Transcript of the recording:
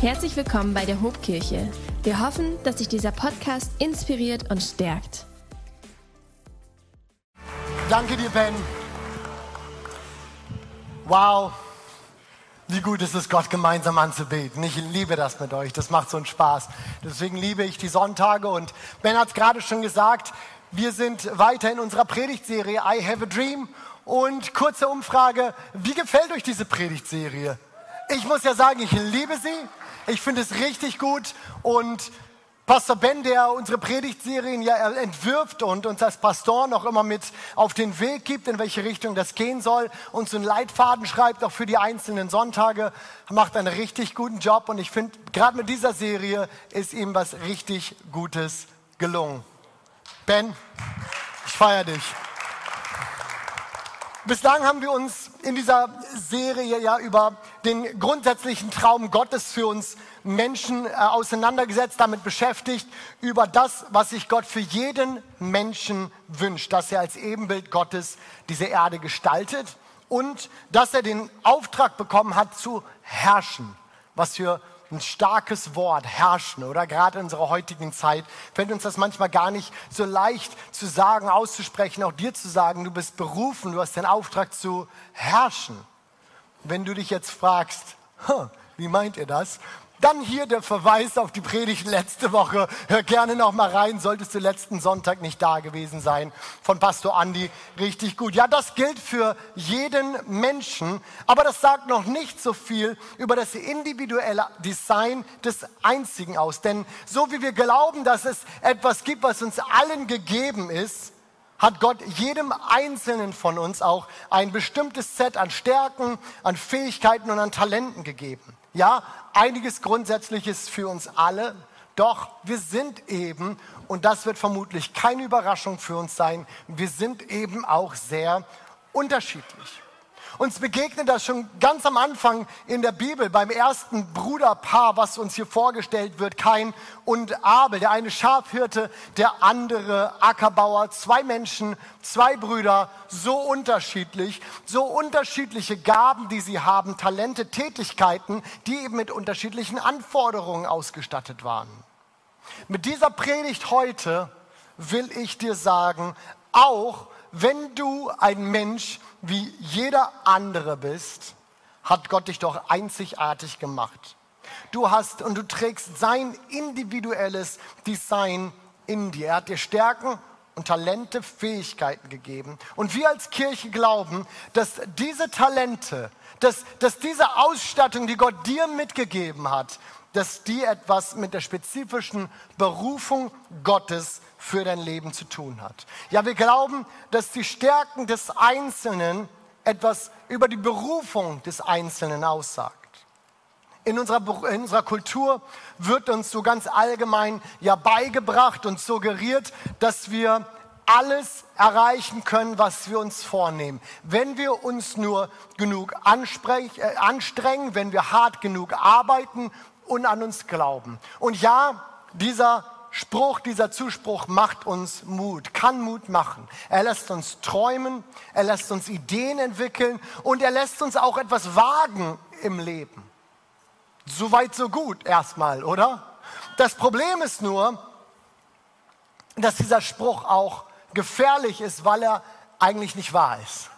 Herzlich willkommen bei der Hobkirche. Wir hoffen, dass sich dieser Podcast inspiriert und stärkt. Danke dir, Ben. Wow, wie gut ist es, Gott gemeinsam anzubeten. Ich liebe das mit euch, das macht so einen Spaß. Deswegen liebe ich die Sonntage und Ben hat es gerade schon gesagt, wir sind weiter in unserer Predigtserie I Have a Dream und kurze Umfrage, wie gefällt euch diese Predigtserie? Ich muss ja sagen, ich liebe sie. Ich finde es richtig gut und Pastor Ben, der unsere Predigtserien ja entwirft und uns als Pastor noch immer mit auf den Weg gibt, in welche Richtung das gehen soll, uns einen Leitfaden schreibt, auch für die einzelnen Sonntage, macht einen richtig guten Job und ich finde, gerade mit dieser Serie ist ihm was richtig Gutes gelungen. Ben, ich feiere dich. Bislang haben wir uns in dieser Serie ja über den grundsätzlichen Traum Gottes für uns Menschen äh, auseinandergesetzt, damit beschäftigt, über das, was sich Gott für jeden Menschen wünscht, dass er als Ebenbild Gottes diese Erde gestaltet und dass er den Auftrag bekommen hat zu herrschen, was für ein starkes Wort, herrschen, oder? Gerade in unserer heutigen Zeit fällt uns das manchmal gar nicht so leicht zu sagen, auszusprechen, auch dir zu sagen, du bist berufen, du hast den Auftrag zu herrschen. Wenn du dich jetzt fragst, wie meint ihr das? Dann hier der Verweis auf die Predigt letzte Woche. Hör gerne noch mal rein, solltest du letzten Sonntag nicht da gewesen sein, von Pastor Andi. Richtig gut. Ja, das gilt für jeden Menschen, aber das sagt noch nicht so viel über das individuelle Design des Einzigen aus. Denn so wie wir glauben, dass es etwas gibt, was uns allen gegeben ist, hat Gott jedem Einzelnen von uns auch ein bestimmtes Set an Stärken, an Fähigkeiten und an Talenten gegeben. Ja, einiges Grundsätzliches für uns alle, doch wir sind eben, und das wird vermutlich keine Überraschung für uns sein, wir sind eben auch sehr unterschiedlich. Uns begegnet das schon ganz am Anfang in der Bibel beim ersten Bruderpaar, was uns hier vorgestellt wird, Kain und Abel. Der eine Schafhirte, der andere Ackerbauer. Zwei Menschen, zwei Brüder, so unterschiedlich, so unterschiedliche Gaben, die sie haben, Talente, Tätigkeiten, die eben mit unterschiedlichen Anforderungen ausgestattet waren. Mit dieser Predigt heute will ich dir sagen, auch wenn du ein Mensch wie jeder andere bist, hat Gott dich doch einzigartig gemacht. Du hast und du trägst sein individuelles Design in dir. Er hat dir Stärken und Talente, Fähigkeiten gegeben. Und wir als Kirche glauben, dass diese Talente, dass, dass diese Ausstattung, die Gott dir mitgegeben hat, dass die etwas mit der spezifischen Berufung Gottes für dein Leben zu tun hat. Ja, wir glauben, dass die Stärken des Einzelnen etwas über die Berufung des Einzelnen aussagt. In unserer, in unserer Kultur wird uns so ganz allgemein ja beigebracht und suggeriert, dass wir alles erreichen können, was wir uns vornehmen. Wenn wir uns nur genug äh, anstrengen, wenn wir hart genug arbeiten und an uns glauben. Und ja, dieser Spruch, dieser Zuspruch macht uns Mut, kann Mut machen. Er lässt uns träumen, er lässt uns Ideen entwickeln und er lässt uns auch etwas wagen im Leben. So weit, so gut erstmal, oder? Das Problem ist nur, dass dieser Spruch auch gefährlich ist, weil er eigentlich nicht wahr ist.